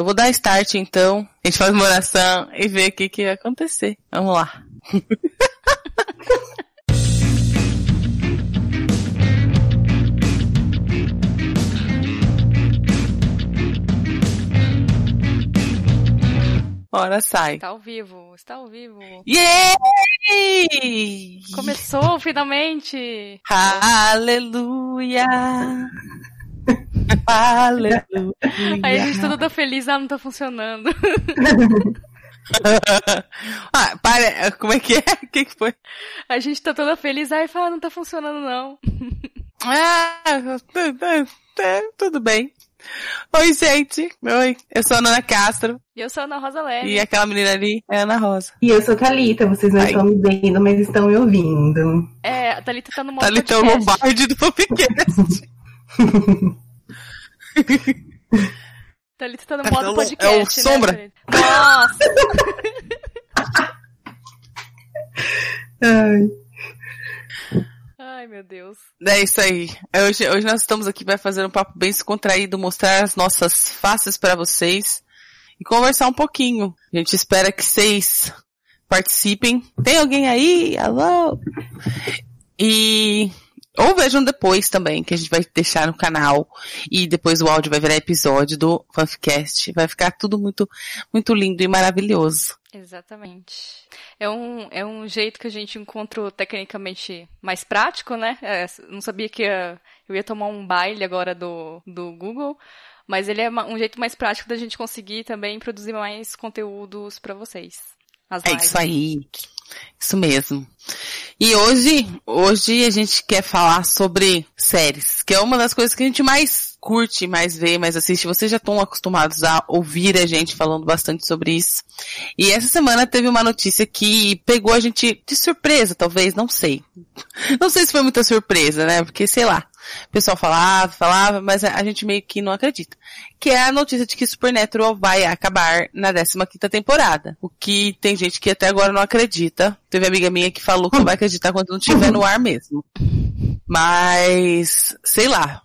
Eu vou dar start então. A gente faz uma oração e vê o que, que vai acontecer. Vamos lá. Hora sai. Está ao vivo, está ao vivo. Yay! Começou finalmente! Aleluia! Aleluia! Aí a gente tudo feliz, ah, não tá funcionando. ah, para, como é que é? O que, que foi? A gente tá toda feliz, aí fala, ah, não tá funcionando não. ah, tudo bem. Oi, gente. Oi. Eu sou a Ana Castro. E eu sou a Ana Rosa Leve. E aquela menina ali é a Ana Rosa. E eu sou a Thalita. Vocês não Ai. estão me vendo, mas estão me ouvindo. É, a Thalita tá no modo Thalita podcast. é o lombarde do podcast. Thalita tá no modo é o, podcast, É o né, Sombra. Nossa! Ai. Ai, meu Deus. É isso aí. Hoje, hoje nós estamos aqui para fazer um papo bem descontraído, mostrar as nossas faces para vocês e conversar um pouquinho. A gente espera que vocês participem. Tem alguém aí? Alô? E ou vejam depois também, que a gente vai deixar no canal. E depois o áudio vai virar episódio do Fanficast. Vai ficar tudo muito, muito lindo e maravilhoso. Exatamente. É um, é um jeito que a gente encontrou tecnicamente mais prático, né? É, não sabia que ia, eu ia tomar um baile agora do, do Google, mas ele é um jeito mais prático da gente conseguir também produzir mais conteúdos para vocês. É isso aí. Isso mesmo. E hoje, hoje a gente quer falar sobre séries, que é uma das coisas que a gente mais curte, mais vê, mais assiste. Vocês já estão acostumados a ouvir a gente falando bastante sobre isso. E essa semana teve uma notícia que pegou a gente de surpresa, talvez, não sei. Não sei se foi muita surpresa, né? Porque, sei lá, o pessoal falava, falava, mas a gente meio que não acredita. Que é a notícia de que Supernatural vai acabar na 15 quinta temporada. O que tem gente que até agora não acredita. Teve amiga minha que falou que não vai acreditar quando não estiver no ar mesmo. Mas, sei lá.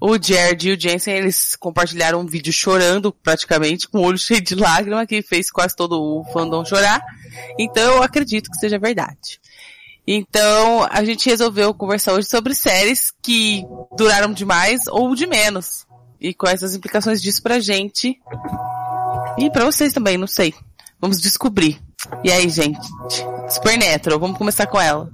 O Jared e o Jensen, eles compartilharam um vídeo chorando, praticamente, com o olho cheio de lágrima, que fez quase todo o fandom chorar. Então eu acredito que seja verdade. Então, a gente resolveu conversar hoje sobre séries que duraram demais ou de menos. E quais as implicações disso pra gente. E pra vocês também, não sei. Vamos descobrir. E aí, gente? Supernatural, vamos começar com ela.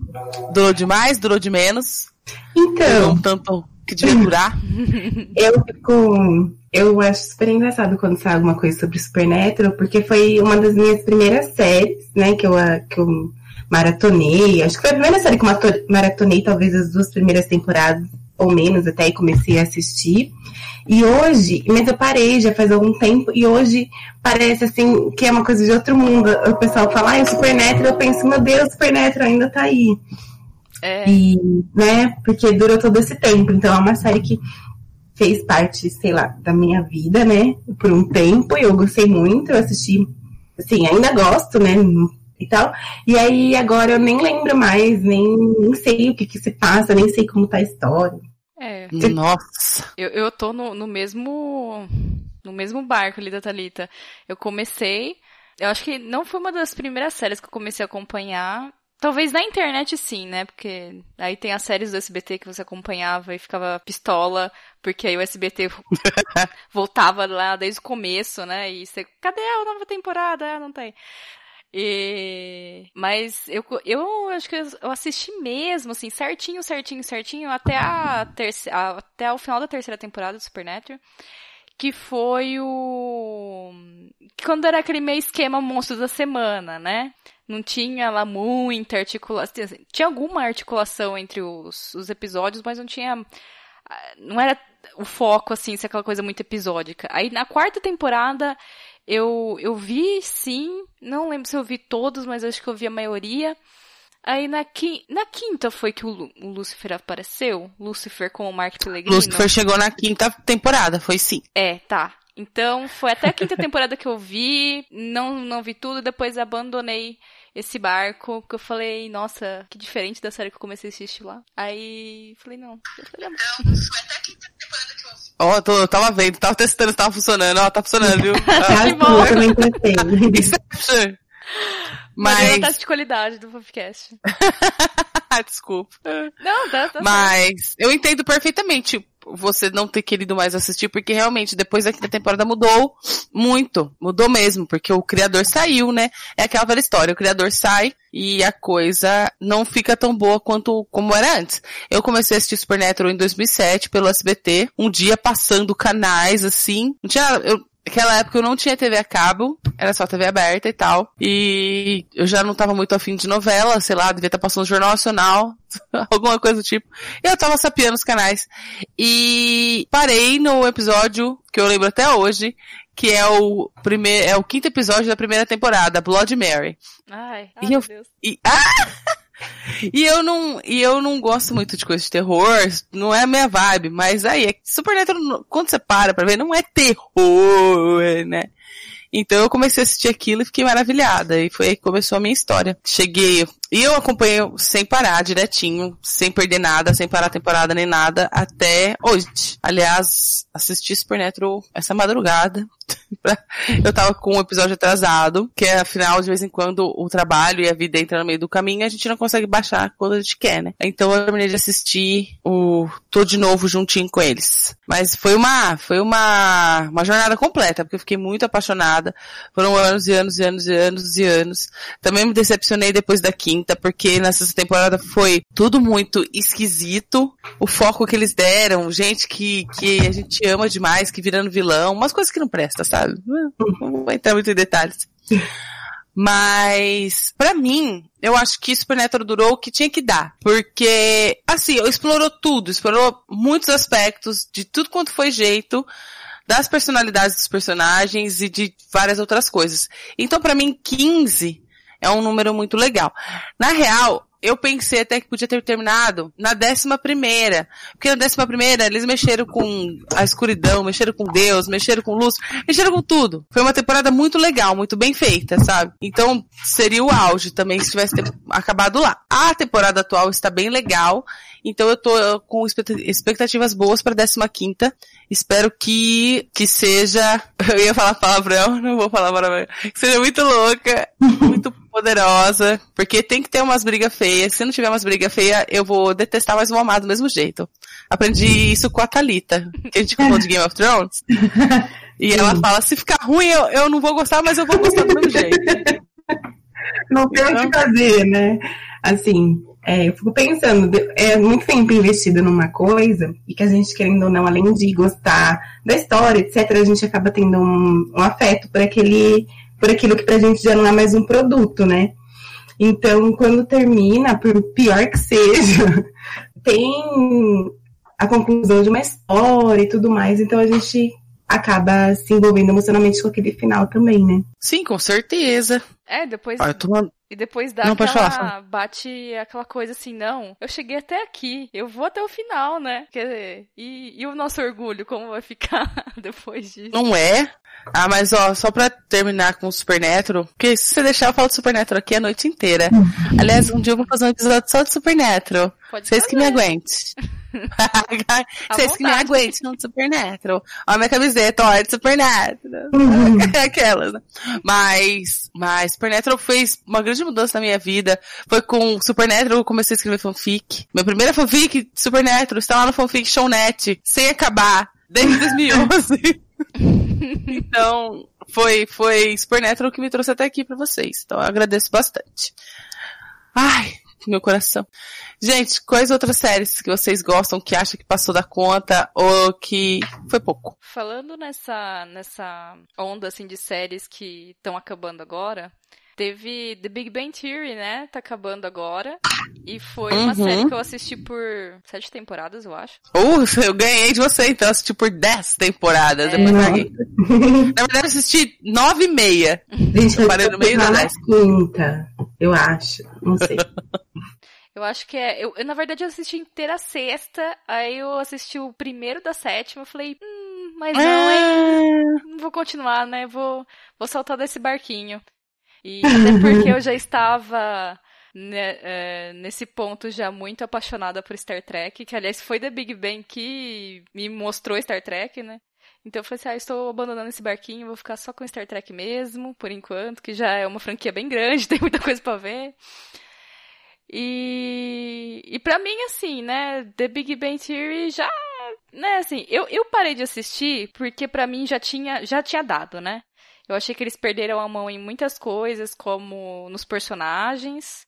Durou demais? Durou de menos? Então. Um tanto que devia durar? eu fico. Eu acho super engraçado quando sai alguma coisa sobre Supernatural, porque foi uma das minhas primeiras séries, né, que eu, que eu maratonei. Acho que foi a primeira série que eu maratonei, talvez as duas primeiras temporadas, ou menos, até aí comecei a assistir. E hoje, mas eu parei já faz algum tempo, e hoje parece assim que é uma coisa de outro mundo. O pessoal fala, ah, o Supernatural, eu penso, meu Deus, o Supernatural ainda tá aí. É. E, né, porque durou todo esse tempo. Então é uma série que fez parte, sei lá, da minha vida, né, por um tempo, e eu gostei muito, eu assisti, assim, ainda gosto, né, e tal. E aí agora eu nem lembro mais, nem, nem sei o que, que se passa, nem sei como tá a história. É. Nossa. Eu, eu tô no, no mesmo. No mesmo barco ali da Thalita. Eu comecei. Eu acho que não foi uma das primeiras séries que eu comecei a acompanhar. Talvez na internet sim, né? Porque aí tem as séries do SBT que você acompanhava e ficava pistola, porque aí o SBT voltava lá desde o começo, né? E você, cadê a nova temporada? Ah, não tem. E... Mas eu, eu acho que eu assisti mesmo, assim, certinho, certinho, certinho, até, a terceira, até o final da terceira temporada do Supernatural. Que foi o. Quando era aquele meio esquema monstro da semana, né? Não tinha lá muita articulação. Assim, tinha alguma articulação entre os, os episódios, mas não tinha. Não era o foco, assim, ser aquela coisa muito episódica. Aí na quarta temporada eu, eu vi, sim. Não lembro se eu vi todos, mas acho que eu vi a maioria. Aí na, qui na quinta foi que o, o Lucifer apareceu? Lucifer com o Mark Pellegrino? Lucifer chegou na quinta temporada, foi sim. É, tá. Então foi até a quinta temporada que eu vi, não, não vi tudo, depois abandonei esse barco, porque eu falei, nossa, que diferente da série que eu comecei a assistir lá. Aí falei, não. Falei, então, foi até a quinta temporada eu. Ó, oh, eu tava vendo, tava testando se tava funcionando. Ó, tá funcionando, viu? Ah, que bom. Eu também testei. Mas... teste de qualidade do podcast. Desculpa. Não, tá, tá Mas eu entendo perfeitamente você não ter querido mais assistir, porque realmente depois da quinta temporada mudou muito. Mudou mesmo, porque o criador saiu, né? É aquela velha história, o criador sai e a coisa não fica tão boa quanto como era antes. Eu comecei a assistir Supernatural em 2007 pelo SBT, um dia passando canais assim. Não tinha, eu, Naquela época eu não tinha TV a cabo, era só TV aberta e tal. E eu já não tava muito afim de novela, sei lá, devia estar passando Jornal Nacional, alguma coisa do tipo. E eu tava sapiando os canais. E parei no episódio que eu lembro até hoje, que é o primeiro, é o quinto episódio da primeira temporada, Blood Mary. Ai, ai e eu, Deus. E, ah! E eu não, e eu não gosto muito de coisa de terror, não é a minha vibe, mas aí, é Supernatural, quando você para pra ver, não é terror, né? Então eu comecei a assistir aquilo e fiquei maravilhada. E foi aí que começou a minha história. Cheguei, e eu acompanhei sem parar, direitinho, sem perder nada, sem parar a temporada nem nada, até hoje. Aliás, assisti Supernatural essa madrugada. eu tava com um episódio atrasado, que é, afinal, de vez em quando, o trabalho e a vida entram no meio do caminho a gente não consegue baixar quando a gente quer, né? Então eu terminei de assistir o, tô de novo juntinho com eles. Mas foi uma, foi uma, uma jornada completa, porque eu fiquei muito apaixonada. Foram anos e anos e anos e anos e anos. Também me decepcionei depois da quinta, porque nessa temporada foi tudo muito esquisito. O foco que eles deram, gente que, que a gente ama demais, que virando vilão, umas coisas que não presta, sabe? sabe? Não vou entrar muito em detalhes. Mas, para mim, eu acho que Supernatural durou o que tinha que dar. Porque, assim, explorou tudo, explorou muitos aspectos, de tudo quanto foi jeito, das personalidades dos personagens e de várias outras coisas. Então, para mim, 15 é um número muito legal. Na real, eu pensei até que podia ter terminado na décima primeira. Porque na décima primeira eles mexeram com a escuridão, mexeram com Deus, mexeram com luz, mexeram com tudo. Foi uma temporada muito legal, muito bem feita, sabe? Então seria o auge também se tivesse acabado lá. A temporada atual está bem legal, então eu tô com expectativas boas para décima quinta. Espero que, que seja, eu ia falar palavrão, não vou falar palavrão, que seja muito louca, muito poderosa, porque tem que ter umas brigas feias. Se não tiver umas brigas feias, eu vou detestar, mas vou amar do mesmo jeito. Aprendi isso com a Thalita, que a gente falou de Game of Thrones. E ela fala, se ficar ruim, eu, eu não vou gostar, mas eu vou gostar do mesmo jeito. Não tem o que fazer, né? Assim, é, eu fico pensando, é muito tempo investido numa coisa, e que a gente, querendo ou não, além de gostar da história, etc., a gente acaba tendo um, um afeto por aquele por aquilo que pra gente já não é mais um produto, né? Então, quando termina, por pior que seja, tem a conclusão de uma história e tudo mais, então a gente acaba se envolvendo emocionalmente com aquele final também, né? Sim, com certeza. É, depois. Ah, tô... E depois dá não, aquela, falar, bate aquela coisa assim, não, eu cheguei até aqui, eu vou até o final, né? Quer dizer, e, e o nosso orgulho, como vai ficar depois disso? Não é? Ah, mas ó, só pra terminar com o Supernatural, porque se você deixar eu falo de Supernatural aqui a noite inteira. Uhum. Aliás, um dia eu vou fazer um episódio só de Supernatural. Pode Vocês que me aguentem. Vocês que me aguentem no Supernatural. Ó, minha camiseta, é de Supernatural. Uhum. Aquelas, né? Mas, mas Supernatural fez uma grande mudança na minha vida. Foi com Supernatural que eu comecei a escrever fanfic. Minha primeira fanfic, Supernatural, está lá no fanfic Shownet, sem acabar, desde 2011. então, foi, foi Supernatural que me trouxe até aqui para vocês. Então, eu agradeço bastante. Ai, meu coração. Gente, quais outras séries que vocês gostam, que acham que passou da conta ou que foi pouco? Falando nessa, nessa onda, assim, de séries que estão acabando agora, Teve The Big Bang Theory, né? Tá acabando agora. E foi uma uhum. série que eu assisti por sete temporadas, eu acho. Uh, eu ganhei de você, então eu assisti por dez temporadas. É. Depois Na verdade, eu assisti nove e meia. Gente, eu parei no meio da dez. quinta, eu acho. Não sei. Eu acho que é. Eu, eu, na verdade, eu assisti inteira a sexta, aí eu assisti o primeiro da sétima, eu falei, hum, mas não, hein? É. Não vou continuar, né? Vou, vou saltar desse barquinho. E até porque eu já estava né, é, nesse ponto já muito apaixonada por Star Trek, que aliás foi The Big Bang que me mostrou Star Trek, né? Então eu falei assim, ah, estou abandonando esse barquinho, vou ficar só com Star Trek mesmo, por enquanto, que já é uma franquia bem grande, tem muita coisa para ver. E, e para mim, assim, né, The Big Bang Theory já, né, assim, eu, eu parei de assistir porque para mim já tinha, já tinha dado, né? Eu achei que eles perderam a mão em muitas coisas, como nos personagens.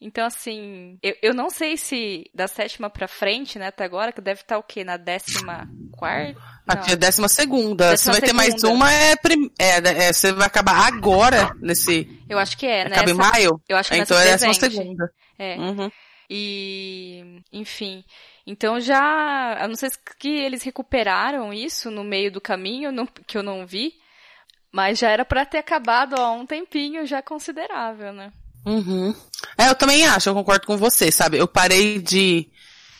Então, assim, eu, eu não sei se da sétima pra frente, né, até agora, que deve estar o quê? Na décima quarta? Aqui é décima segunda. Décima você vai segunda. ter mais uma, é, prim... é, é, você vai acabar agora nesse. Eu acho que é, né? Acaba em maio? Eu acho que Então é décima segunda. É. Uhum. E, enfim. Então já, a não ser que eles recuperaram isso no meio do caminho, não, que eu não vi, mas já era para ter acabado há um tempinho já considerável, né? Uhum. É, eu também acho, eu concordo com você, sabe? Eu parei de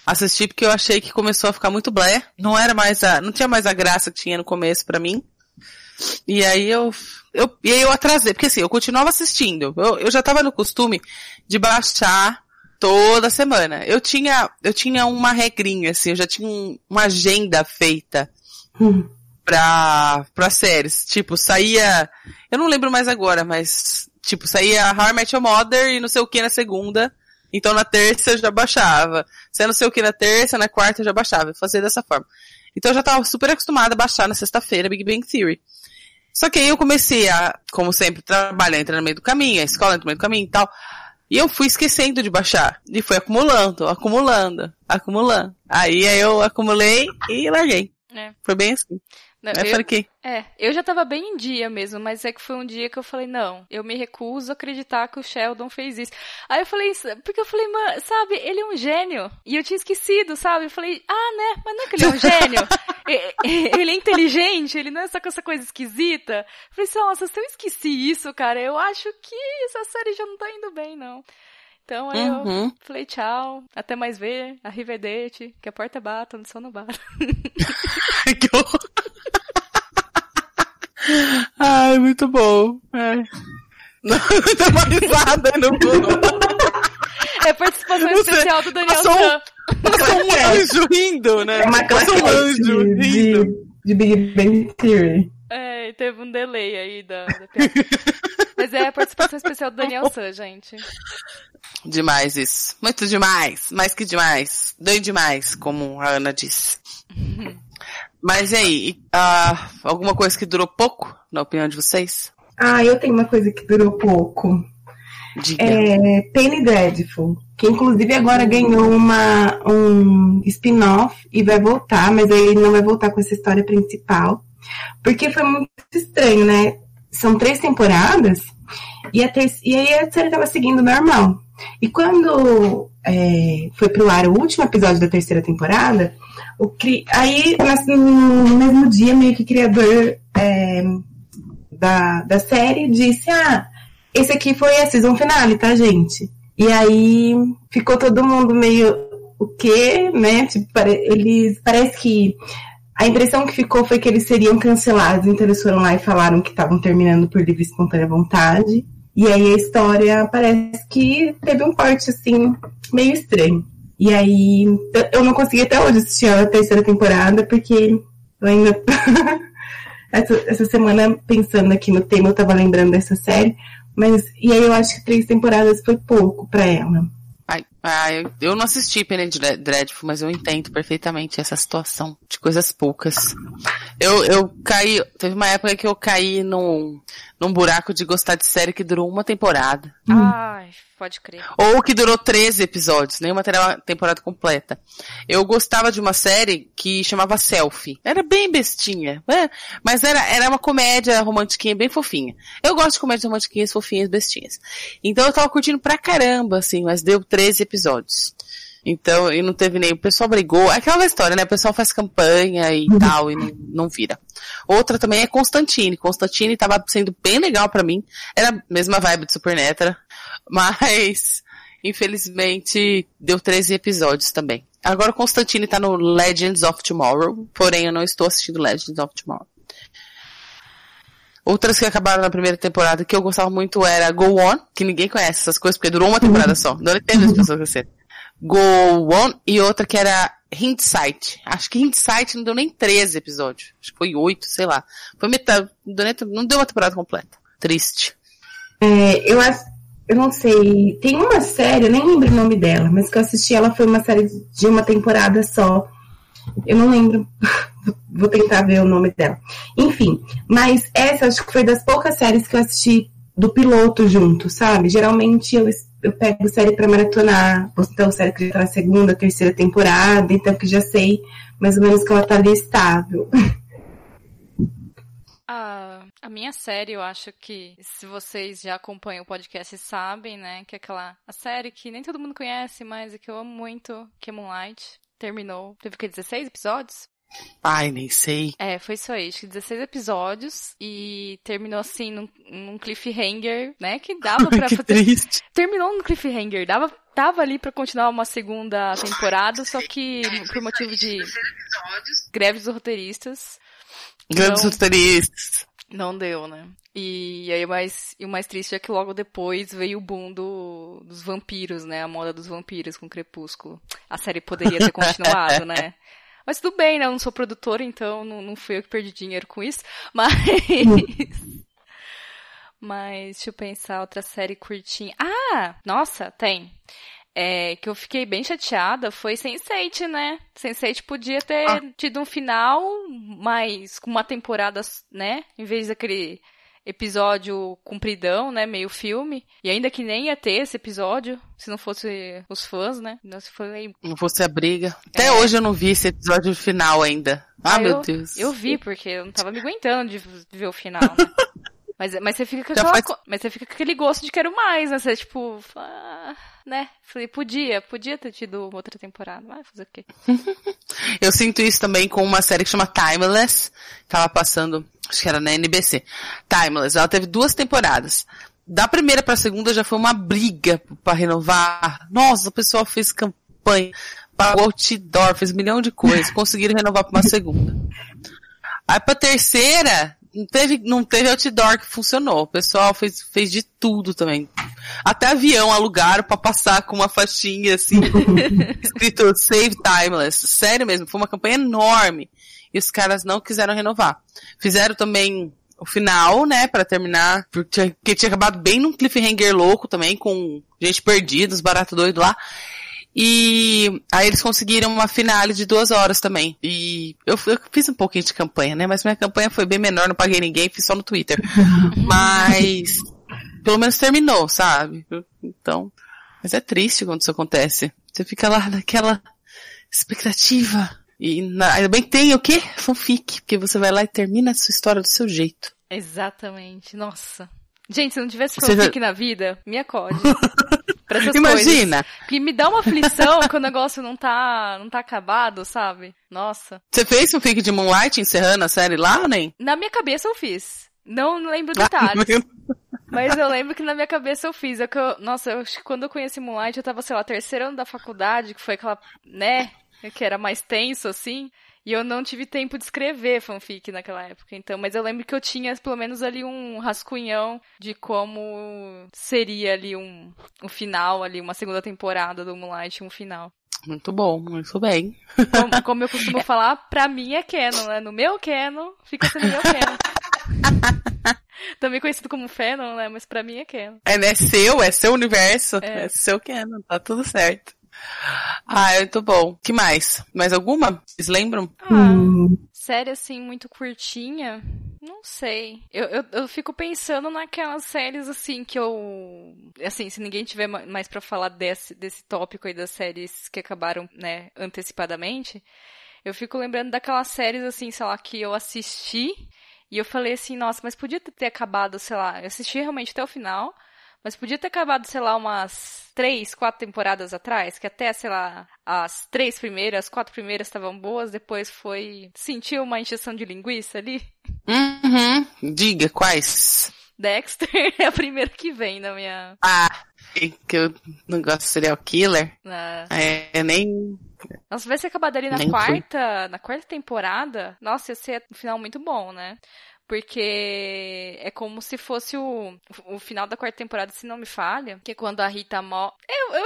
assistir porque eu achei que começou a ficar muito blé. Não era mais a, não tinha mais a graça que tinha no começo para mim. E aí eu, eu, e aí eu atrasei, porque assim, eu continuava assistindo. Eu, eu já tava no costume de baixar toda semana. Eu tinha, eu tinha uma regrinha, assim, eu já tinha um, uma agenda feita. Hum pra, pra séries. Tipo, saía. Eu não lembro mais agora, mas. Tipo, saía How I Met Your Mother e não sei o que na segunda. Então na terça eu já baixava. Se não sei o que na terça, na quarta eu já baixava. Eu fazia dessa forma. Então eu já tava super acostumada a baixar na sexta-feira Big Bang Theory. Só que aí eu comecei a, como sempre, trabalhar, entrar no meio do caminho, a escola entra no meio do caminho e tal. E eu fui esquecendo de baixar. E fui acumulando, acumulando, acumulando. Aí, aí eu acumulei e larguei. É. Foi bem assim. Não, eu, falei que... É, eu já tava bem em dia mesmo, mas é que foi um dia que eu falei, não, eu me recuso a acreditar que o Sheldon fez isso. Aí eu falei, porque eu falei, mano, sabe, ele é um gênio. E eu tinha esquecido, sabe? Eu falei, ah, né, mas não é que ele é um gênio. ele é inteligente, ele não é só com essa coisa esquisita. Eu falei, nossa, se eu esqueci isso, cara, eu acho que essa série já não tá indo bem, não. Então aí uhum. eu falei tchau, até mais ver, arrivedete, que a porta bata, no bata. que horror. Ai, muito bom. É. Não, deu uma risada no É participação especial do Daniel passou, Chan. Passou um anjo rindo, né? É uma classe um anjo de, rindo. De, de Big Bang Theory. É, teve um delay aí da, da Mas é a participação especial do Daniel San, gente. Demais isso. Muito demais. Mais que demais. Doido demais, como a Ana disse. Mas e aí, uh, alguma coisa que durou pouco, na opinião de vocês? Ah, eu tenho uma coisa que durou pouco. Diga. É Penny Dreadful, que inclusive agora ganhou uma, um spin-off e vai voltar, mas aí não vai voltar com essa história principal. Porque foi muito estranho, né? São três temporadas e, a e aí a série tava seguindo normal. E quando é, foi pro ar o último episódio da terceira temporada, o cri... Aí, no mesmo dia, meio que o criador é, da, da série disse: Ah, esse aqui foi a season finale, tá, gente? E aí ficou todo mundo meio. O quê? Né? Tipo, eles. Parece que. A impressão que ficou foi que eles seriam cancelados, então eles foram lá e falaram que estavam terminando por livre e espontânea vontade. E aí a história parece que teve um corte assim, meio estranho. E aí, eu não consegui até hoje assistir a terceira temporada, porque eu ainda. essa, essa semana, pensando aqui no tema, eu tava lembrando dessa série. Mas, e aí eu acho que três temporadas foi pouco pra ela. Ai, ai, eu não assisti Penny Dreadful, mas eu entendo perfeitamente essa situação de coisas poucas. Eu, eu caí, teve uma época que eu caí num, num buraco de gostar de série que durou uma temporada. Ai, Pode crer. Ou que durou 13 episódios, nenhuma temporada completa. Eu gostava de uma série que chamava Selfie. Era bem bestinha, né? mas era, era uma comédia romantiquinha bem fofinha. Eu gosto de comédias romantiquinhas, fofinhas, bestinhas. Então eu tava curtindo pra caramba, assim, mas deu 13 episódios. Então, e não teve nem, o pessoal brigou, é aquela história, né, o pessoal faz campanha e uhum. tal, e não, não vira. Outra também é Constantine, Constantine tava sendo bem legal para mim, era a mesma vibe de Supernatural, mas, infelizmente, deu 13 episódios também. Agora Constantine tá no Legends of Tomorrow, porém eu não estou assistindo Legends of Tomorrow. Outras que acabaram na primeira temporada que eu gostava muito era Go On, que ninguém conhece essas coisas, porque durou uma temporada só. Não teve as pessoas conhecerem. Go On e outra que era Hindsight. Acho que Hindsight não deu nem 13 episódios. Acho que foi 8, sei lá. Foi metade, não deu uma temporada completa. Triste. É, eu acho, eu não sei, tem uma série, eu nem lembro o nome dela, mas que eu assisti, ela foi uma série de uma temporada só. Eu não lembro, vou tentar ver o nome dela. Enfim, mas essa acho que foi das poucas séries que eu assisti do piloto junto, sabe? Geralmente eu, eu pego série para maratonar, então série que já tá na segunda, terceira temporada, então que já sei mais ou menos que ela tá ali estável. A, a minha série, eu acho que se vocês já acompanham o podcast sabem, né, que é aquela a série que nem todo mundo conhece, mas é que eu amo muito, que é Moonlight. Terminou. Teve que, 16 episódios? Ai, nem sei. É, foi isso aí. Acho que 16 episódios e terminou assim num, num cliffhanger, né? Que dava pra que fazer. Triste. Terminou no cliffhanger. Dava, tava ali pra continuar uma segunda temporada, só que por motivo de greves dos roteiristas. Grandes Não. roteiristas. Não deu, né? E aí o mais, e o mais triste é que logo depois veio o boom do, dos vampiros, né? A moda dos vampiros com Crepúsculo. A série poderia ter continuado, né? Mas tudo bem, né? Eu não sou produtora, então não, não fui eu que perdi dinheiro com isso. Mas. Mas deixa eu pensar, outra série curtinha. Ah! Nossa, tem. É, que eu fiquei bem chateada foi Sense8, né? Sense8 podia ter Ah. tido um final, mas com uma temporada, né? Em vez daquele episódio compridão, né? Meio filme. E ainda que nem ia ter esse episódio, se não fosse os fãs, né? Nossa, foi Não fosse a briga. Até É. hoje eu não vi esse episódio final ainda. Ah, Ah, meu eu, Deus. Eu vi, porque eu não tava me aguentando de ver o final, né? Mas, mas você fica com aquela, faz- mas você fica com aquele gosto de quero mais, né? Você, tipo, ah, né? Falei, podia, podia ter tido outra temporada. Vai fazer o quê? Eu sinto isso também com uma série que chama Timeless. Tava passando, acho que era na NBC. Timeless. Ela teve duas temporadas. Da primeira pra segunda já foi uma briga pra renovar. Nossa, o pessoal fez campanha, pagou outdoor, fez um milhão de coisas, conseguiram renovar pra uma segunda. Aí pra terceira, não teve, não teve outdoor que funcionou. O pessoal fez, fez de tudo também. Até avião alugaram pra passar com uma faixinha assim, escrito Save Timeless. Sério mesmo, foi uma campanha enorme. E os caras não quiseram renovar. Fizeram também o final, né, pra terminar, porque tinha, porque tinha acabado bem num cliffhanger louco também, com gente perdida, os baratos doidos lá. E aí eles conseguiram uma finale de duas horas também. E eu, eu fiz um pouquinho de campanha, né? Mas minha campanha foi bem menor, não paguei ninguém, fiz só no Twitter. Mas pelo menos terminou, sabe? Então, mas é triste quando isso acontece. Você fica lá naquela expectativa. E na, ainda bem que tem o quê? Fanfic, porque você vai lá e termina a sua história do seu jeito. Exatamente. Nossa. Gente, se não tivesse Você já- fanfic na vida, me acode. pra essas Imagina, coisas. Que me dá uma aflição que o negócio não tá, não tá acabado, sabe? Nossa. você fez fanfic de Moonlight encerrando a série lá nem? Na minha cabeça eu fiz. Não lembro Ah, detalhes. meu- Mas eu lembro que na minha cabeça eu fiz. É que eu, nossa, eu acho que quando eu conheci Moonlight, eu tava, sei lá, terceiro ano da faculdade, que foi aquela, né, que era mais tenso, assim. E eu não tive tempo de escrever fanfic naquela época. Então, mas eu lembro que eu tinha pelo menos ali um rascunhão de como seria ali um, um final ali, uma segunda temporada do Moonlight, um final. Muito bom, muito bem. Como, como eu costumo falar, pra mim é canon, né? No meu canon, fica sendo meu canon. Também conhecido como Fanon, né? Mas pra mim é canon. É, né? Seu, é seu universo, É. é, seu canon, tá tudo certo. Ah, muito bom. que mais? Mais alguma? Vocês lembram? Ah, Hum, série assim, muito curtinha? Não sei. Eu, eu, eu fico pensando naquelas séries assim que eu. Assim, se ninguém tiver ma- mais pra falar desse, desse tópico aí das séries que acabaram, né, antecipadamente, eu fico lembrando daquelas séries assim, sei lá, que eu assisti e eu falei assim, nossa, mas podia ter acabado, sei lá, eu assisti realmente até o final. Mas podia ter acabado, sei lá, umas três, quatro temporadas atrás, que até, sei lá, as três primeiras, as quatro primeiras estavam boas, depois foi. Sentiu uma encheção de linguiça ali. Uhum. Diga quais. Dexter é a primeira que vem na minha. Ah, que eu não gosto de serial killer. Na... É, nem. Nossa, se tivesse acabado ali na Nem fui. quarta. Na quarta temporada, nossa, ia ser um final muito bom, né? Porque é como se fosse o, o final da quarta temporada, se não me falha, que é quando a Rita morre. Eu, eu,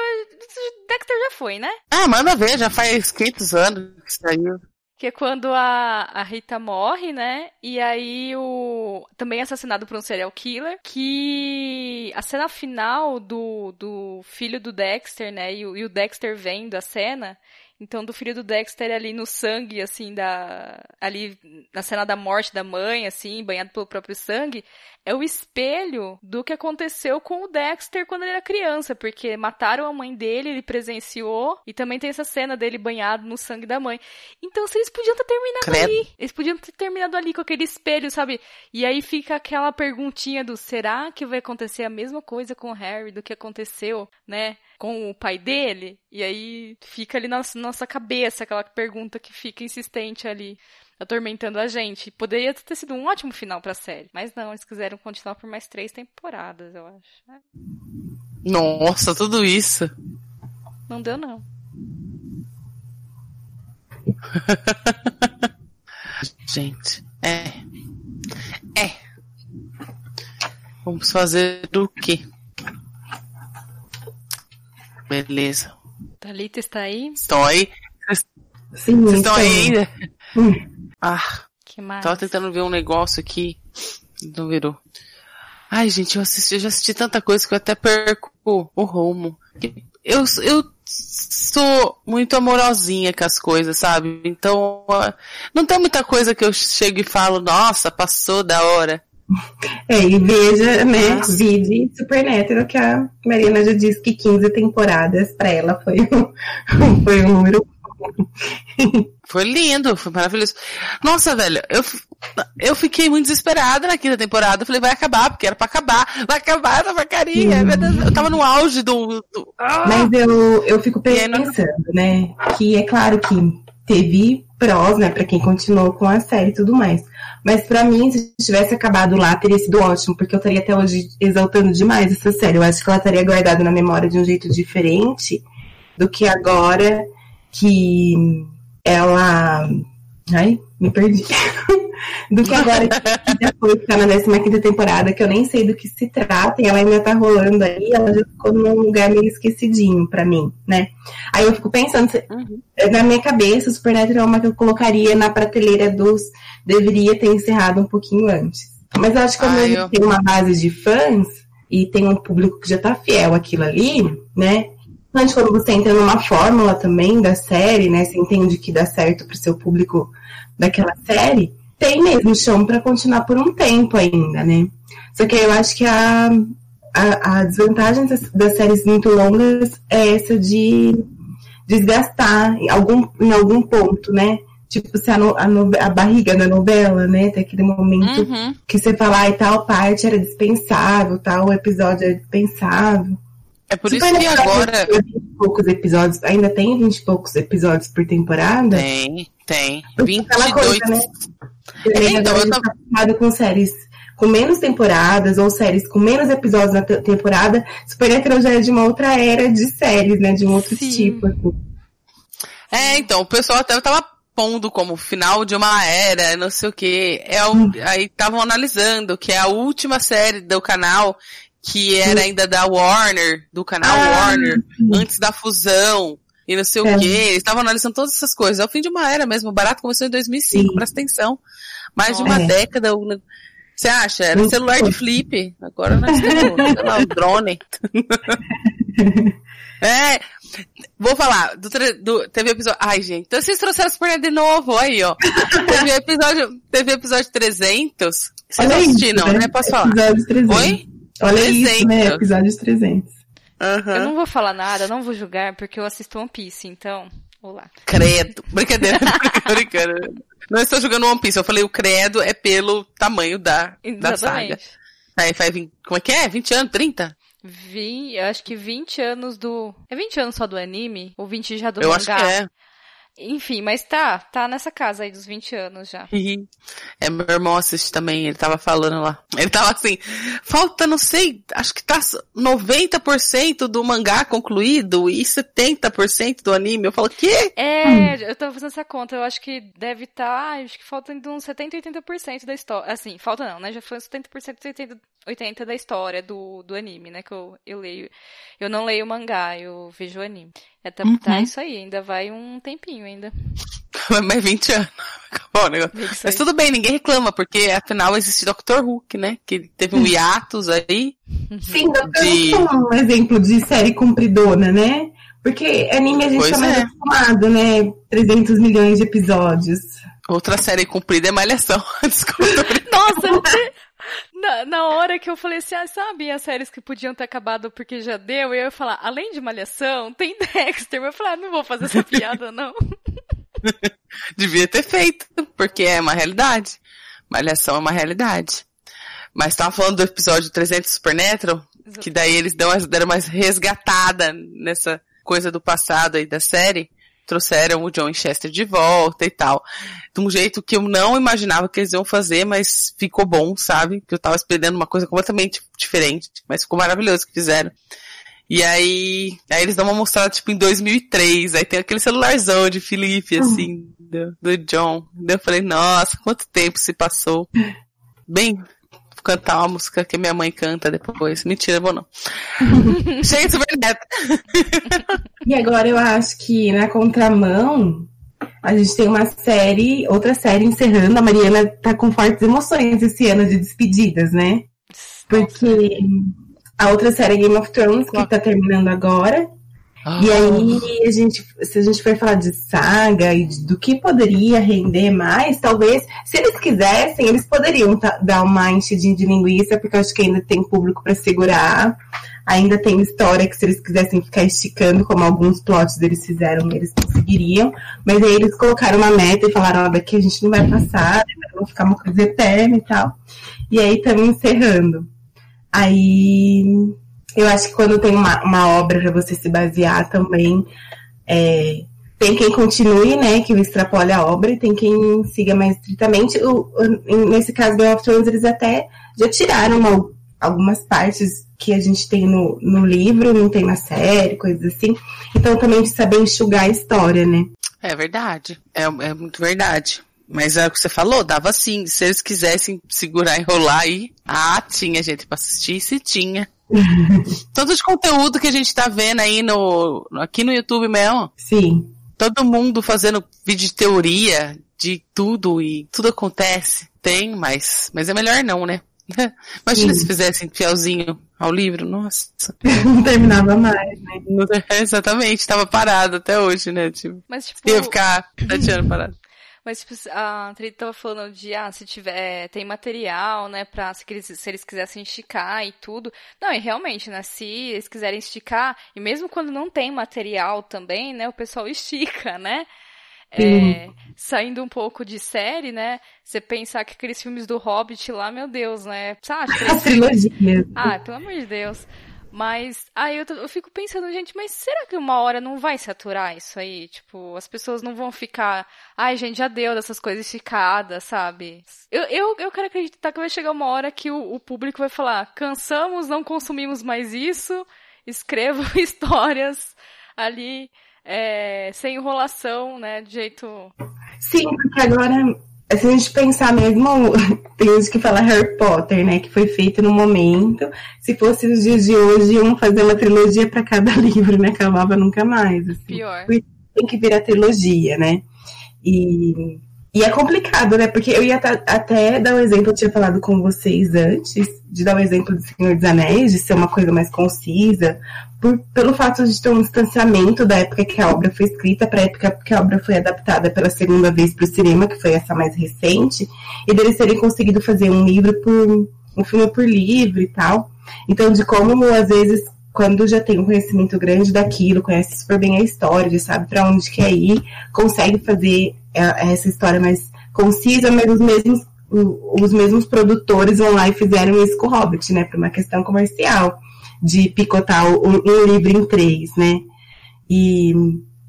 Dexter já foi, né? Ah, manda ver, já faz 500 anos que saiu. Que é quando a, a Rita morre, né? E aí o. Também é assassinado por um serial killer. Que a cena final do, do filho do Dexter, né? E o, e o Dexter vendo a cena. Então, do filho do Dexter ali no sangue, assim, da. Ali na cena da morte da mãe, assim, banhado pelo próprio sangue, é o espelho do que aconteceu com o Dexter quando ele era criança, porque mataram a mãe dele, ele presenciou, e também tem essa cena dele banhado no sangue da mãe. Então, se eles podiam ter terminado Credo. ali. Eles podiam ter terminado ali com aquele espelho, sabe? E aí fica aquela perguntinha do será que vai acontecer a mesma coisa com o Harry do que aconteceu, né? Com o pai dele? E aí fica ali na nossa cabeça aquela pergunta que fica insistente ali atormentando a gente. Poderia ter sido um ótimo final pra série. Mas não, eles quiseram continuar por mais três temporadas, eu acho. É, Nossa, tudo isso. Não deu, não. Gente, é. É. Vamos fazer o quê? Beleza. Thalita está aí? Estão aí? Sim, Vocês estão aí ainda? Hum. Ah, Que mais? tava tentando ver um negócio aqui. Não virou. Ai, gente, eu assisti, eu já assisti tanta coisa que eu até perco o rumo. Eu, eu sou muito amorosinha com as coisas, sabe? Então, ah, não tem muita coisa que eu chego e falo, nossa, passou da hora. É, e veja, né, Nossa. vide Supernatural, que a Mariana já disse que 15 temporadas pra ela foi um, foi um número. Foi lindo, foi maravilhoso. Nossa, velho, eu, eu fiquei muito desesperada na quinta temporada. Eu falei, vai acabar, porque era pra acabar. Vai acabar essa. Meu Deus, eu tava no auge do. do- Ah! Mas eu, eu fico não- pensando, né, que é claro que teve prós, né, pra quem continuou com a série e tudo mais. Mas pra mim, se tivesse acabado lá, teria sido ótimo, porque eu estaria até hoje exaltando demais essa série. Eu acho que ela estaria guardada na memória de um jeito diferente do que agora que ela. Ai, me perdi. do que agora que já foi ficar na 15 temporada, que eu nem sei do que se trata, e ela ainda tá rolando aí, ela já ficou num lugar meio esquecidinho pra mim, né? Aí eu fico pensando, Uhum. na minha cabeça, o Supernatural é uma que eu colocaria na prateleira dos. Deveria ter encerrado um pouquinho antes. Mas eu acho que quando Ah, a gente eu- tem uma base de fãs e tem um público que já tá fiel àquilo ali, né? Quando você entra numa fórmula também da série, né? Você entende que dá certo pro seu público daquela série, tem mesmo chão pra continuar por um tempo ainda, né? Só que eu acho que a, a, a desvantagem das, das séries muito longas é essa de desgastar em algum, em algum ponto, né? Tipo, se a, no- a, nove- a barriga da novela, né? Tem aquele momento Uhum. que você fala, ai, tal parte era dispensável, tal episódio era dispensável. É por isso que agora. tem 20 e poucos episódios, ainda tem 20 e poucos episódios por temporada. Tem, tem. Porque aquela 22. coisa, né? Também então, eu gente tá acostumado com séries com menos temporadas ou séries com menos episódios na te- temporada. Supernatural já é de uma outra era de séries, né? De um outro Sim. tipo. assim. É, então, o pessoal até tava pondo como final de uma era, não sei o que. É o, aí estavam analisando que é a última série do canal que era ainda da Warner, do canal Ah, Warner, antes da fusão. E não sei É. o que. Eles estavam analisando todas essas coisas. É o fim de uma era mesmo. O barato começou em 2005, Sim. presta atenção. Mais de uma É. década. Você acha? Era celular de flip. Agora nós temos, sei lá, o drone. é. Vou falar, do, do- teve episódio. Ai, gente, então vocês trouxeram Super de novo, aí, ó. teve episódio, teve episódio 300. Vocês não Olha isso, assistiram, né? Posso falar? Episódios 300. Oi? Olha isso, né? 300. Episódios 300. Aham. Eu não vou falar nada, não vou julgar, porque eu assisto One Piece, então. Olá. Credo. Brincadeira. Brincadeira. Não estou jogando One Piece. Eu falei o credo é pelo tamanho da, da saga. Aí faz 20, como é que é? 20 anos? 30? Vi, eu acho que 20 anos do. É 20 anos só do anime? Ou 20 já do eu mangá? acho que é. Enfim, mas tá, tá nessa casa aí dos 20 anos já. é, meu irmão assiste também, ele tava falando lá. Ele tava assim, falta, não sei, acho que tá 90% do mangá concluído e 70% do anime. Eu falo, quê? É, hum. eu tava fazendo essa conta, eu acho que deve estar, tá, acho que falta uns 70, 80% da história. Assim, falta não, né? Já foi uns 70%, 80%, 80 da história do, do anime, né? Que eu, eu leio. Eu não leio o mangá, eu vejo o anime. É, tá, uhum. tá isso aí, ainda vai um tempinho ainda. Mais 20 anos. Bom, Mas tudo bem, ninguém reclama, porque afinal existe Dr. Hook, né? Que teve um hiatus aí. Sim, Dr. de... Hook é um exemplo de série cumpridona, né? Porque anime a gente pois tá mais é. acostumado, né? 300 milhões de episódios. Outra série cumprida é Malhação. Desculpa. Nossa, na, na hora que eu falei assim, ah, sabe as séries que podiam ter acabado porque já deu, eu ia falar, além de Malhação, tem Dexter. Eu ia falar, ah, não vou fazer essa piada, não. Devia ter feito, porque é uma realidade. Malhação é uma realidade. Mas tava falando do episódio 300 Supernatural, Exatamente. que daí eles dão, deram mais resgatada nessa coisa do passado aí da série trouxeram o John Chester de volta e tal. De um jeito que eu não imaginava que eles iam fazer, mas ficou bom, sabe? Que eu tava esperando uma coisa completamente diferente, mas ficou maravilhoso que fizeram. E aí, aí eles dão uma mostrada, tipo, em 2003, aí tem aquele celularzão de Felipe, assim, do, do John. Daí eu falei, nossa, quanto tempo se passou. Bem, cantar uma música que minha mãe canta depois. Mentira, vou não. Chega de super neto. e agora eu acho que na contramão, a gente tem uma série, outra série encerrando. A Mariana tá com fortes emoções esse ano de despedidas, né? Porque a outra série é Game of Thrones, que tá terminando agora. Ah. E aí, a gente, se a gente for falar de saga e de, do que poderia render mais, talvez, se eles quisessem, eles poderiam dar uma enchidinha de linguiça, porque eu acho que ainda tem público para segurar. Ainda tem história que se eles quisessem ficar esticando, como alguns plots eles fizeram, eles conseguiriam. Mas aí eles colocaram uma meta e falaram, ó, daqui a gente não vai passar, vai ficar uma coisa eterna e tal. E aí estamos encerrando. Aí eu acho que quando tem uma, uma obra para você se basear também, é, tem quem continue, né, que extrapole a obra, e tem quem siga mais estritamente. O, o, nesse caso, Game of Thrones, eles até já tiraram uma, algumas partes que a gente tem no, no livro, não tem na série, coisas assim. Então, também de saber enxugar a história, né? É verdade. É, é muito verdade. Mas é o que você falou, dava sim. Se eles quisessem segurar e enrolar aí, ah, tinha gente pra assistir, se tinha. Todo de conteúdo que a gente tá vendo aí no, aqui no YouTube mesmo. Sim. Todo mundo fazendo vídeo de teoria de tudo e tudo acontece. Tem, mas, mas é melhor não, né? Imagina Sim. se fizessem fielzinho ao livro, nossa. Não terminava mais, né? exatamente, tava parado até hoje, né? Tipo, mas, tipo... Ia ficar sete anos parado. Mas tipo, a Trita tava falando de, ah, se tiver, tem material, né, pra, se eles, se eles quisessem esticar e tudo. Não, e realmente, né, se eles quiserem esticar, e mesmo quando não tem material também, né, o pessoal estica, né? É, saindo um pouco de série, né? Você pensar que aqueles filmes do Hobbit lá, meu Deus, né? Sabe? A trilogia mesmo. Ah, pelo amor de Deus. Mas aí eu, eu, fico pensando, gente, mas será que uma hora não vai saturar isso aí? Tipo, as pessoas não vão ficar, ai, gente, já deu dessas coisas esticadas, sabe? Eu, eu, eu quero acreditar que vai chegar uma hora que o, o público vai falar, cansamos, não consumimos mais isso, escrevam histórias ali, é, sem enrolação, né, de jeito... Sim, porque agora se a gente pensar mesmo, tem gente que fala Harry Potter, né? Que foi feito no momento. Se fosse os dias de hoje, iam fazer uma trilogia para cada livro, né? Acabava nunca mais. Assim. Pior. Tem que virar trilogia, né? E, e é complicado, né? Porque eu ia até dar um exemplo, eu tinha falado com vocês antes, de dar um exemplo do Senhor dos Anéis, de ser uma coisa mais concisa, por, pelo fato de ter um distanciamento da época que a obra foi escrita para a época que a obra foi adaptada pela segunda vez para o cinema, que foi essa mais recente, e deles terem conseguido fazer um livro por um filme por livro e tal. Então, de como às vezes quando já tem um conhecimento grande daquilo, conhece super bem a história, já sabe para onde quer ir, consegue fazer é, essa história mais concisa, mas os mesmos os mesmos produtores vão lá e fizeram isso com o Hobbit, né, para uma questão comercial de picotar um, um livro em três, né? E,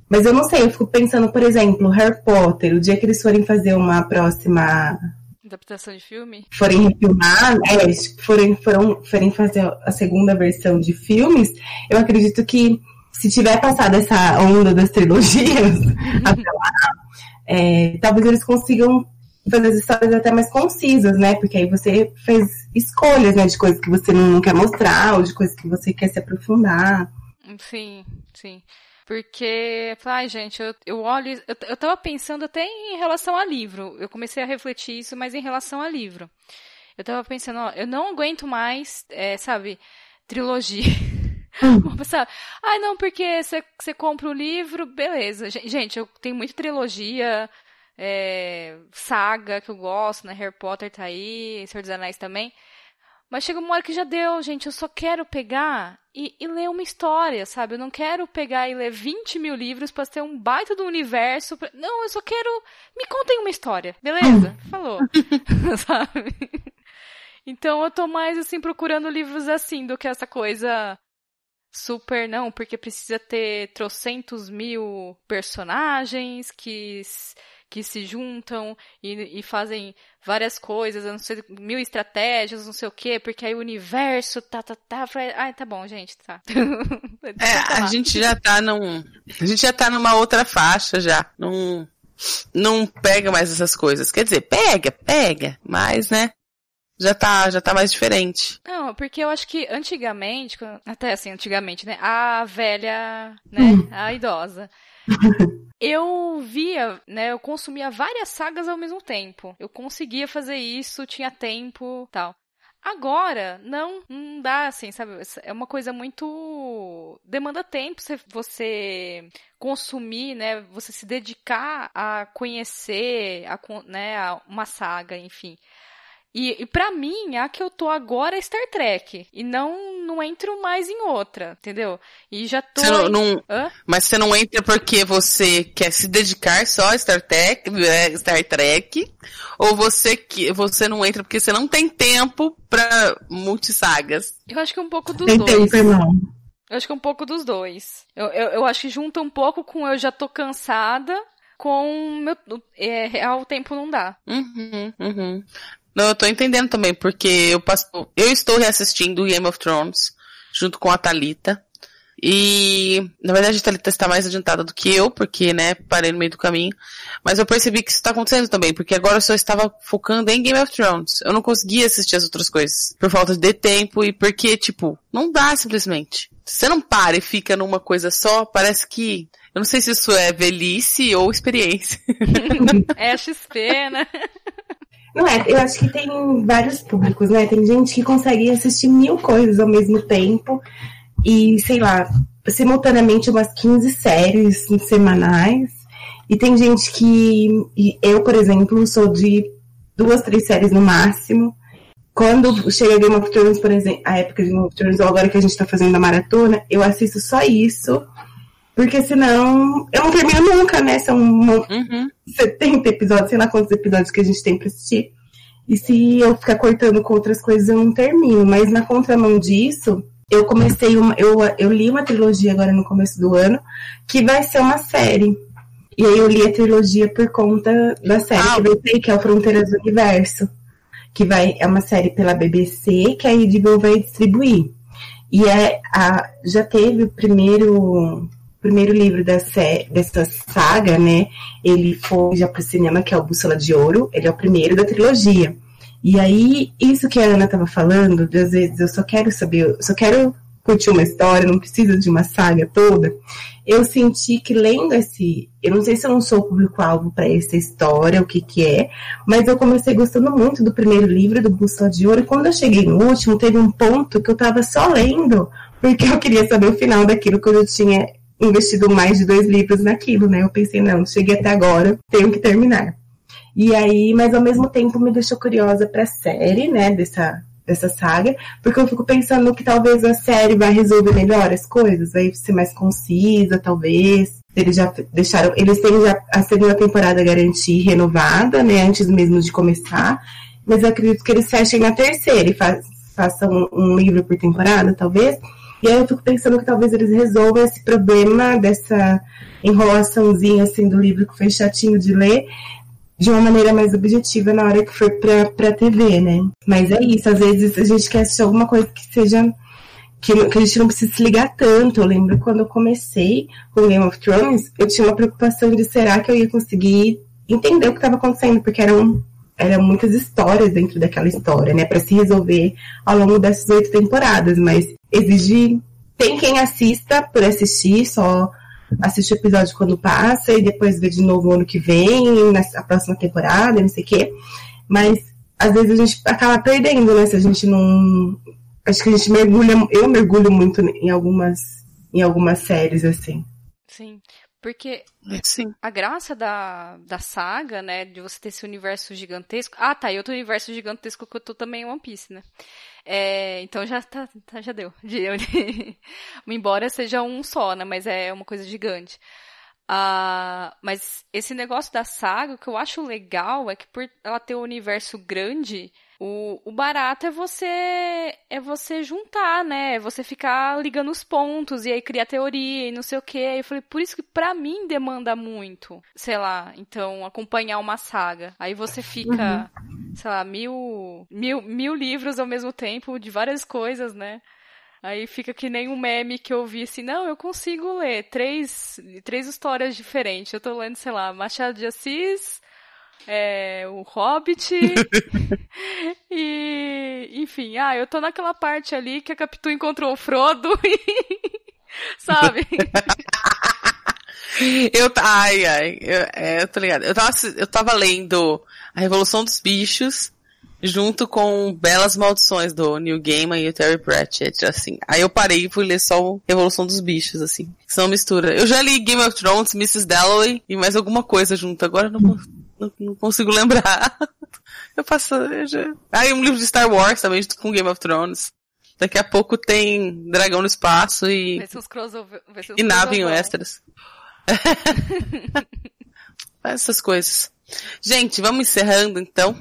Mas eu não sei, eu fico pensando, por exemplo, Harry Potter, o dia que eles forem fazer uma próxima Adaptação de filme? Forem refilmar, é, forem, foram, forem fazer a segunda versão de filmes, eu acredito que se tiver passado essa onda das trilogias até lá, é, talvez eles consigam fazer as histórias até mais concisas, né? Porque aí você fez escolhas, né? De coisas que você não quer mostrar, ou de coisas que você quer se aprofundar. Sim, sim. Porque, ai, gente, eu, eu olho. Eu, eu tava pensando até em relação a livro. Eu comecei a refletir isso, mas em relação a livro. Eu tava pensando, ó, eu não aguento mais, é, sabe, trilogia. Uma pessoa, ai, não, porque você compra o livro, beleza. Gente, eu tenho muita trilogia, é, saga que eu gosto, né? Harry Potter tá aí, Senhor dos Anéis também. Mas chega uma hora que já deu, gente. Eu só quero pegar e, e, ler uma história, sabe? Eu não quero pegar e ler 20 mil livros para ter um baita do universo. Pra... Não, eu só quero. Me contem uma história, beleza? Falou. sabe? Então eu tô mais assim procurando livros assim do que essa coisa super, não, porque precisa ter trocentos mil personagens que que se juntam e, e fazem várias coisas, não sei, mil estratégias, não sei o quê, porque aí o universo tá, tá, tá. Ai, tá bom, gente, tá. é, a gente já tá num. A gente já tá numa outra faixa já. Num, não pega mais essas coisas. Quer dizer, pega, pega, mas, né? já tá, já tá mais diferente. Não, porque eu acho que antigamente, até assim, antigamente, né, a velha, né, a idosa, eu via, né, eu consumia várias sagas ao mesmo tempo. Eu conseguia fazer isso, tinha tempo, tal. Agora, não, não dá assim, sabe? É uma coisa muito. demanda tempo você, consumir, né? Você se dedicar a conhecer a, né, uma saga, enfim. E, e para mim, a que eu tô agora é Star Trek. E não, não entro mais em outra, entendeu? E já tô. Você não, não mas você não entra porque você quer se dedicar só a Star Trek, é, Star Trek? Ou você, que, você não entra porque você não tem tempo pra multissagas? Eu acho que é um pouco dos tem dois. Tempo, não. Eu acho que é um pouco dos dois. Eu, eu, eu acho que junta um pouco com eu já tô cansada com meu é, real tempo não dá. Uhum, uhum. Não, eu tô entendendo também, porque eu, passo, eu estou reassistindo Game of Thrones junto com a Talita. E, na verdade, a Thalita está mais adiantada do que eu, porque, né, parei no meio do caminho. Mas eu percebi que isso está acontecendo também, porque agora eu só estava focando em Game of Thrones. Eu não conseguia assistir as outras coisas. Por falta de tempo e porque, tipo, não dá simplesmente. Se você não para e fica numa coisa só, parece que. Eu não sei se isso é velhice ou experiência. é XP, né? Não é, eu acho que tem vários públicos, né? Tem gente que consegue assistir mil coisas ao mesmo tempo e, sei lá, simultaneamente umas 15 séries semanais. E tem gente que. Eu, por exemplo, sou de duas, três séries no máximo. Quando chega Game of Thrones, por exemplo, a época de Game of Thrones, ou agora que a gente tá fazendo a maratona, eu assisto só isso. Porque senão eu não termino nunca, né? São uhum. 70 episódios, sei lá quantos episódios que a gente tem pra assistir. E se eu ficar cortando com outras coisas, eu não termino. Mas na contramão disso, eu comecei uma. Eu, eu li uma trilogia agora no começo do ano, que vai ser uma série. E aí eu li a trilogia por conta da série ah. que eu sei, que é o Fronteiras do Universo. Que vai, é uma série pela BBC que a HBO vai distribuir. E é a, já teve o primeiro primeiro livro dessa, dessa saga, né? Ele foi já pro cinema, que é o Bússola de Ouro. Ele é o primeiro da trilogia. E aí, isso que a Ana estava falando, de às vezes eu só quero saber, eu só quero curtir uma história, não preciso de uma saga toda. Eu senti que lendo esse, eu não sei se eu não sou público-alvo para essa história, o que que é, mas eu comecei gostando muito do primeiro livro do Bússola de Ouro, e quando eu cheguei no último, teve um ponto que eu estava só lendo, porque eu queria saber o final daquilo que eu já tinha investido mais de dois livros naquilo, né? Eu pensei, não, cheguei até agora, tenho que terminar. E aí, mas ao mesmo tempo me deixou curiosa para a série, né, dessa, dessa saga, porque eu fico pensando que talvez a série vai resolver melhor as coisas, vai ser mais concisa, talvez. Eles já deixaram, eles têm já a segunda temporada garantir renovada, né, antes mesmo de começar, mas eu acredito que eles fechem na terceira e fa façam um livro por temporada, talvez. E aí eu fico pensando que talvez eles resolvam esse problema dessa enrolaçãozinha assim do livro que foi chatinho de ler de uma maneira mais objetiva na hora que for pra, pra TV, né? Mas é isso, às vezes a gente quer assistir alguma coisa que seja. Que, que a gente não precisa se ligar tanto. Eu lembro quando eu comecei com Game of Thrones, eu tinha uma preocupação de será que eu ia conseguir entender o que estava acontecendo, porque eram, eram muitas histórias dentro daquela história, né? Para se resolver ao longo dessas oito temporadas. Mas exige. Tem quem assista por assistir, só assiste o episódio quando passa e depois vê de novo o ano que vem, na a próxima temporada, não sei o quê. Mas às vezes a gente acaba perdendo, né? Se a gente não. Acho que a gente mergulha. Eu mergulho muito em algumas, em algumas séries, assim. Sim. Porque Sim. a graça da, da saga, né, de você ter esse universo gigantesco. Ah, tá, e outro universo gigantesco que eu tô também é One Piece, né? É, então já tá, tá já deu. Embora seja um só, né? Mas é uma coisa gigante. Ah, mas esse negócio da saga, o que eu acho legal é que por ela ter um universo grande, o, o barato é você é você juntar, né? É você ficar ligando os pontos e aí criar teoria e não sei o que. Eu falei, por isso que pra mim demanda muito, sei lá, então acompanhar uma saga. Aí você fica, uhum. Sei lá, mil, mil, mil livros ao mesmo tempo de várias coisas, né? Aí fica que nem um meme que eu vi assim, não, eu consigo ler três, três histórias diferentes. Eu tô lendo, sei lá, Machado de Assis, é, o Hobbit e, enfim, ah, eu tô naquela parte ali que a Capitu encontrou o Frodo e, sabe? eu, ai, ai, eu, é, eu tô ligado. Eu tava, eu tava lendo A Revolução dos Bichos junto com Belas Maldições do Neil Gaiman e o Terry Pratchett, assim. Aí eu parei e fui ler só Revolução dos Bichos, assim. São mistura. Eu já li Game of Thrones, Mrs. Dalloway e mais alguma coisa junto. Agora não, não, não consigo lembrar. Eu passo. Eu já... Ah, e um livro de Star Wars também, junto com Game of Thrones. Daqui a pouco tem dragão no espaço e. Os crossover. Os e nave em extras. Essas coisas. Gente, vamos encerrando então.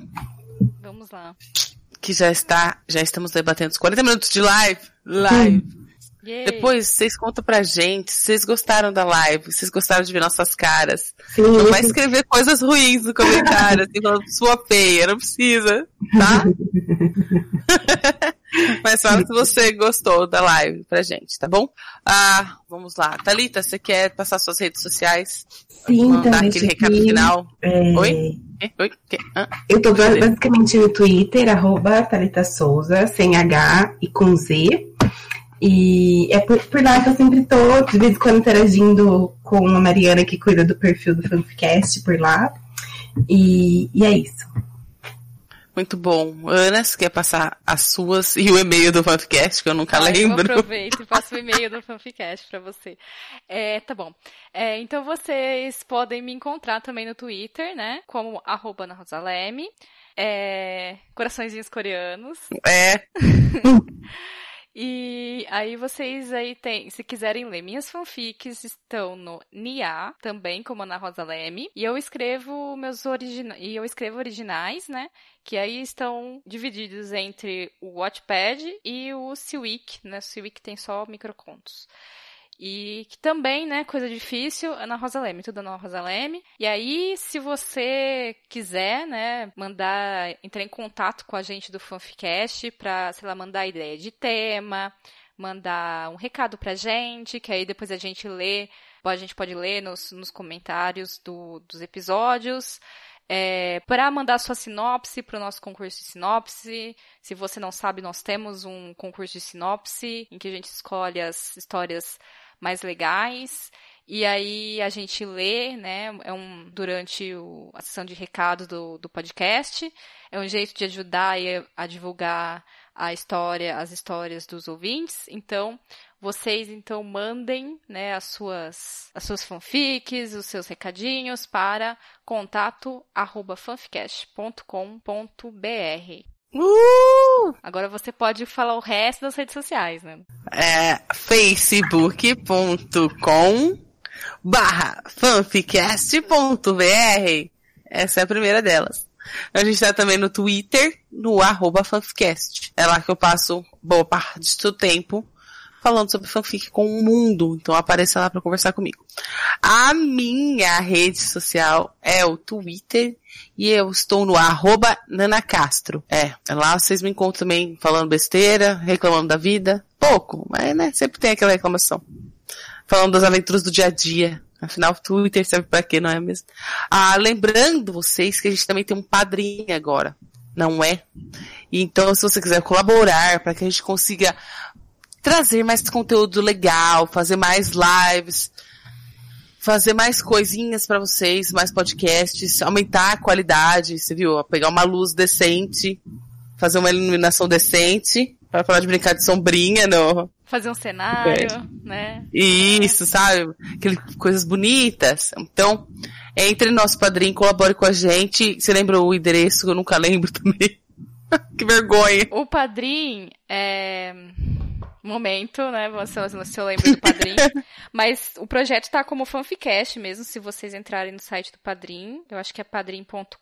Vamos lá. Que já está, já estamos debatendo os 40 minutos de live. Live. Yay. Depois vocês contam pra gente se vocês gostaram da live, se vocês gostaram de ver nossas caras. Sim. Não vai escrever coisas ruins no comentário, assim, falando sua feia, não precisa, tá? Mas fala se você gostou da live pra gente, tá bom? Ah, vamos lá. Thalita, você quer passar suas redes sociais? Sim, Mandar aquele recado final? É... Oi? Oi? Ah, eu tô basicamente no Twitter, arroba Thalita Souza, sem H e com Z. E é por, por, lá que eu sempre tô, de vez em quando, interagindo com a Mariana que cuida do perfil do Fanficast por lá. E, e é isso. Muito bom. Ana, você quer passar as suas e o e-mail do Fanficast, que eu nunca ah, lembro? Eu aproveito e passo o e-mail do Fanficast para você. É, tá bom. É, então vocês podem me encontrar também no Twitter, né? Como arroba na Rosaleme. É, coraçõezinhos coreanos. É. E aí vocês aí tem, se quiserem ler minhas fanfics, estão no Nia, também como Ana Rosa Leme, e eu escrevo meus originais, e eu escrevo originais, né? Que aí estão divididos entre o Watchpad e o Seaweek, né? O tem só microcontos. E que também, né, coisa difícil, Ana Rosa Leme, tudo Ana Rosa Leme. E aí, se você quiser, né, mandar, entrar em contato com a gente do Fanficast pra, sei lá, mandar ideia de tema, mandar um recado pra gente, que aí depois a gente lê, a gente pode ler nos, nos comentários do, dos episódios. É, para mandar sua sinopse para o nosso concurso de sinopse. Se você não sabe, nós temos um concurso de sinopse em que a gente escolhe as histórias mais legais. E aí a gente lê, né? É um, durante o, a sessão de recado do, do podcast. É um jeito de ajudar a, a divulgar a história, as histórias dos ouvintes. Então, vocês então mandem, né, as suas as suas fanfics, os seus recadinhos para contato@fanficast.com.br. Uh! Agora você pode falar o resto das redes sociais, né? É facebook.com barra fanficast.br Essa é a primeira delas. A gente tá também no Twitter, no arroba fanficast. É lá que eu passo boa parte do tempo falando sobre fanfic com o mundo. Então apareça lá para conversar comigo. A minha rede social é o Twitter e eu estou no arroba nanacastro. É, lá vocês me encontram também falando besteira, reclamando da vida. Pouco, mas né, sempre tem aquela reclamação. Falando das aventuras do dia a dia. Afinal, o Twitter serve para quê, não é mesmo? Ah, lembrando vocês que a gente também tem um padrinho agora. Não é? Então, se você quiser colaborar para que a gente consiga trazer mais conteúdo legal, fazer mais lives, fazer mais coisinhas para vocês, mais podcasts, aumentar a qualidade, você viu? Pegar uma luz decente, fazer uma iluminação decente, para falar de brincar de sombrinha no. Fazer um cenário, é. né? Isso, sabe? Aquele, coisas bonitas. Então, entre nosso padrinho, colabore com a gente. Você lembra o endereço? Eu nunca lembro também. que vergonha. O padrinho é momento, né? Se eu, se eu lembro do Padrim. Mas o projeto tá como fanficast mesmo, se vocês entrarem no site do Padrim. Eu acho que é padrim.com.br.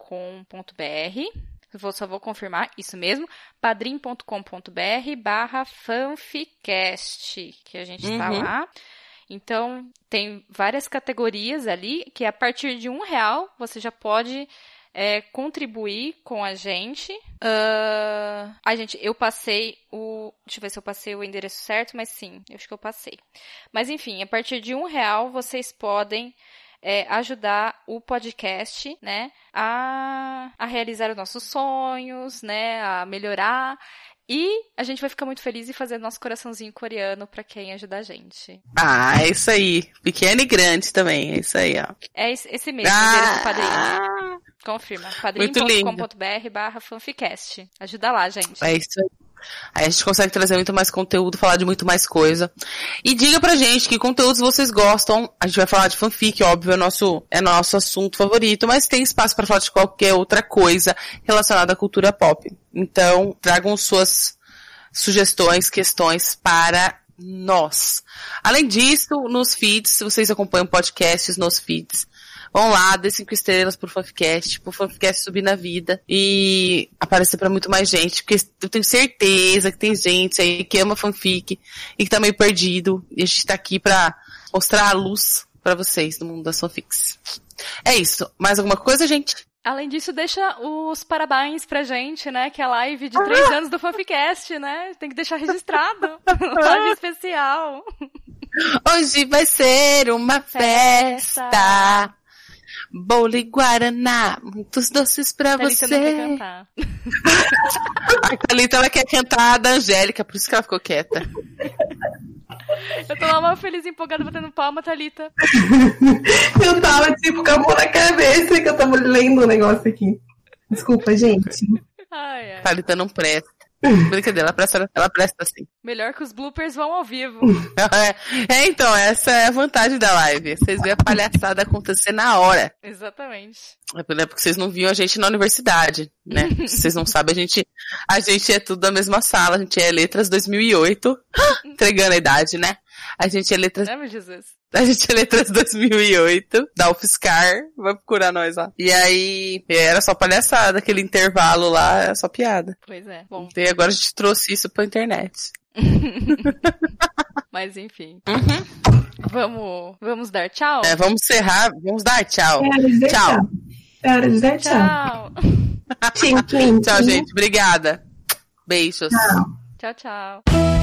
Vou, só vou confirmar, isso mesmo, padrim.com.br barra fanficast, que a gente tá uhum. lá. Então, tem várias categorias ali, que a partir de um real você já pode é, contribuir com a gente. Uh... Ai, gente, eu passei o. Deixa eu ver se eu passei o endereço certo, mas sim, eu acho que eu passei. Mas enfim, a partir de um real vocês podem. É, ajudar o podcast, né, a, a realizar os nossos sonhos, né, a melhorar e a gente vai ficar muito feliz em fazer nosso coraçãozinho coreano para quem ajudar a gente. Ah, é isso aí. Pequeno e grande também, é isso aí, ó. É esse mesmo, ah, padrinho. Confirma. padrinho.com.br barra fanficast. Ajuda lá, gente. É isso aí. Aí a gente consegue trazer muito mais conteúdo, falar de muito mais coisa. E diga pra gente que conteúdos vocês gostam. A gente vai falar de fanfic, óbvio, é nosso, é nosso assunto favorito, mas tem espaço para falar de qualquer outra coisa relacionada à cultura pop. Então, tragam suas sugestões, questões para nós. Além disso, nos feeds, se vocês acompanham podcasts nos feeds, Vão lá, dê cinco estrelas pro Fanficast, pro Fanficast subir na vida e aparecer para muito mais gente, porque eu tenho certeza que tem gente aí que ama fanfic e que tá meio perdido e a gente tá aqui pra mostrar a luz para vocês no mundo das fanfics. É isso. Mais alguma coisa, gente? Além disso, deixa os parabéns pra gente, né? Que é a live de três ah! anos do Fanficast, né? Tem que deixar registrado. live especial. Hoje vai ser uma festa. festa. Bolo e Guaraná, muitos doces pra Thalita você. Não quer cantar. a Thalita ela quer cantar a da Angélica, por isso que ela ficou quieta. Eu tô lá uma feliz empolgada batendo palma, Thalita. Eu tava tipo com a mão na cabeça que eu tava lendo o um negócio aqui. Desculpa, gente. Ai, ai. Thalita não presta. Brincadeira, ela presta, ela presta assim. Melhor que os bloopers vão ao vivo. é, é, então, essa é a vantagem da live. Vocês veem a palhaçada acontecer na hora. Exatamente. É porque vocês não viam a gente na universidade, né? Se vocês não sabem, a gente, a gente é tudo da mesma sala, a gente é Letras 2008. Entregando a idade, né? A gente é Letras... É, meu Jesus. A gente é Letras 2008, da UFSCar, vai procurar nós lá. E aí, era só palhaçada, aquele intervalo lá, era só piada. Pois é. Bom. E agora a gente trouxe isso pra internet. Mas enfim. Uhum. Vamos, vamos dar tchau? É, vamos encerrar, vamos dar tchau. É, tchau. É hora de dar tchau. Tchau. tchau, tchau, gente. Obrigada. Beijos. Tchau, tchau. tchau.